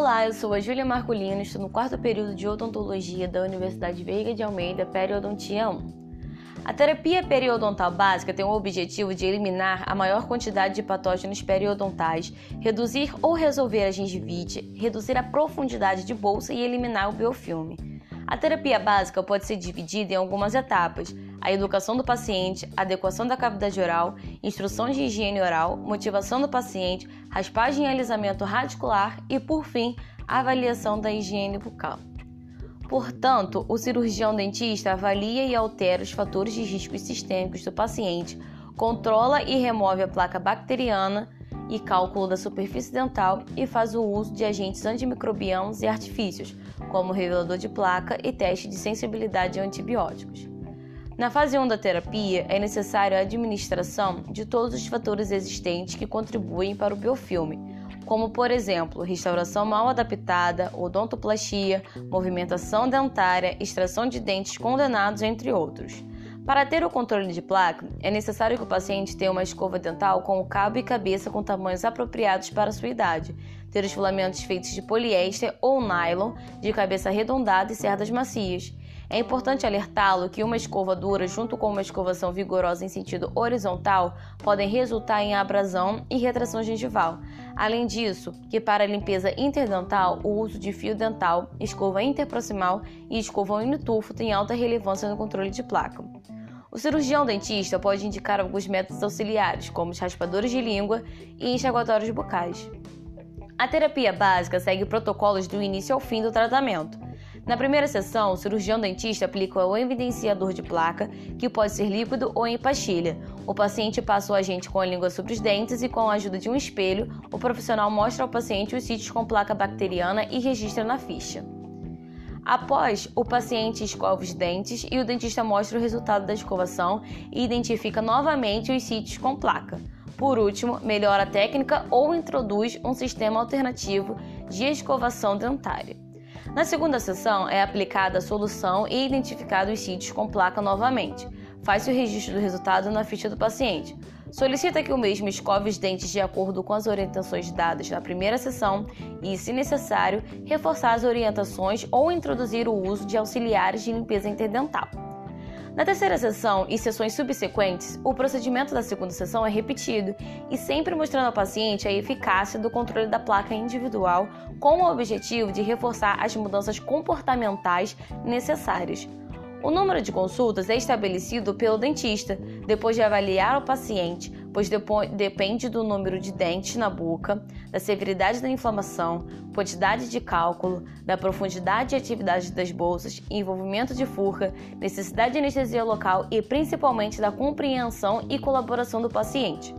Olá, eu sou a Júlia Marcolino, estou no quarto período de odontologia da Universidade Veiga de Almeida, Periodontia 1. A terapia periodontal básica tem o objetivo de eliminar a maior quantidade de patógenos periodontais, reduzir ou resolver a gengivite, reduzir a profundidade de bolsa e eliminar o biofilme. A terapia básica pode ser dividida em algumas etapas: a educação do paciente, adequação da cavidade oral, instrução de higiene oral, motivação do paciente, raspagem e alisamento radicular e, por fim, avaliação da higiene bucal. Portanto, o cirurgião dentista avalia e altera os fatores de risco sistêmicos do paciente, controla e remove a placa bacteriana e cálculo da superfície dental e faz o uso de agentes antimicrobianos e artifícios, como revelador de placa e teste de sensibilidade a antibióticos. Na fase 1 da terapia, é necessário a administração de todos os fatores existentes que contribuem para o biofilme, como, por exemplo, restauração mal adaptada, odontoplastia, movimentação dentária, extração de dentes condenados, entre outros. Para ter o controle de placa, é necessário que o paciente tenha uma escova dental com o cabo e cabeça com tamanhos apropriados para sua idade, ter os filamentos feitos de poliéster ou nylon, de cabeça arredondada e cerdas macias, é importante alertá-lo que uma escova dura junto com uma escovação vigorosa em sentido horizontal podem resultar em abrasão e retração gengival. Além disso, que para a limpeza interdental, o uso de fio dental, escova interproximal e escova unitufo tem alta relevância no controle de placa. O cirurgião dentista pode indicar alguns métodos auxiliares, como os raspadores de língua e enxaguatórios bucais. A terapia básica segue protocolos do início ao fim do tratamento. Na primeira sessão, o cirurgião dentista aplica o evidenciador de placa, que pode ser líquido ou em pastilha. O paciente passa o agente com a língua sobre os dentes e, com a ajuda de um espelho, o profissional mostra ao paciente os sítios com placa bacteriana e registra na ficha. Após, o paciente escova os dentes e o dentista mostra o resultado da escovação e identifica novamente os sítios com placa. Por último, melhora a técnica ou introduz um sistema alternativo de escovação dentária. Na segunda sessão, é aplicada a solução e identificado os sítios com placa novamente. Faz-se o registro do resultado na ficha do paciente. Solicita que o mesmo escove os dentes de acordo com as orientações dadas na primeira sessão e, se necessário, reforçar as orientações ou introduzir o uso de auxiliares de limpeza interdental. Na terceira sessão e sessões subsequentes, o procedimento da segunda sessão é repetido e sempre mostrando ao paciente a eficácia do controle da placa individual com o objetivo de reforçar as mudanças comportamentais necessárias. O número de consultas é estabelecido pelo dentista depois de avaliar o paciente, pois depende do número de dentes na boca, da severidade da inflamação, quantidade de cálculo, da profundidade e atividade das bolsas, envolvimento de furca, necessidade de anestesia local e principalmente da compreensão e colaboração do paciente.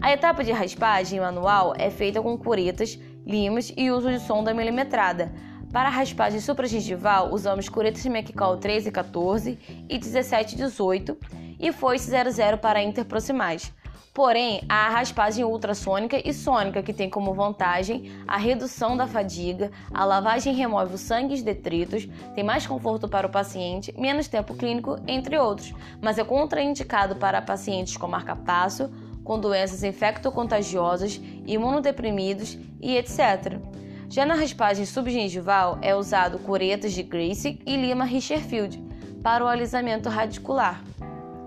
A etapa de raspagem manual é feita com curetas, limas e uso de sonda milimetrada para a raspagem supragengival, usamos curetas Meccal 13 e 14 e 17 e 18 e foice 00 para interproximais. Porém, há a raspagem ultrassônica e sônica, que tem como vantagem a redução da fadiga, a lavagem remove o sangue e os detritos, tem mais conforto para o paciente, menos tempo clínico, entre outros, mas é contraindicado para pacientes com marca-passo, com doenças infectocontagiosas, imunodeprimidos e etc. Já na raspagem subgengival é usado curetas de Gracie e lima Richterfield para o alisamento radicular.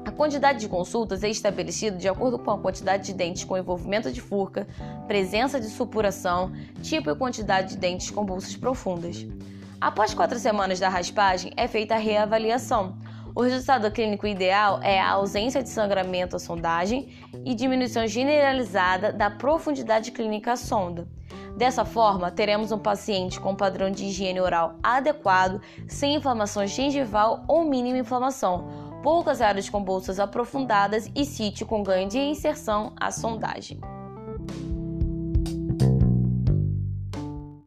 A quantidade de consultas é estabelecida de acordo com a quantidade de dentes com envolvimento de furca, presença de supuração, tipo e quantidade de dentes com bolsas profundas. Após quatro semanas da raspagem, é feita a reavaliação. O resultado clínico ideal é a ausência de sangramento à sondagem e diminuição generalizada da profundidade clínica à sonda. Dessa forma, teremos um paciente com padrão de higiene oral adequado, sem inflamação gengival ou mínima inflamação, poucas áreas com bolsas aprofundadas e sítio com ganho de inserção à sondagem.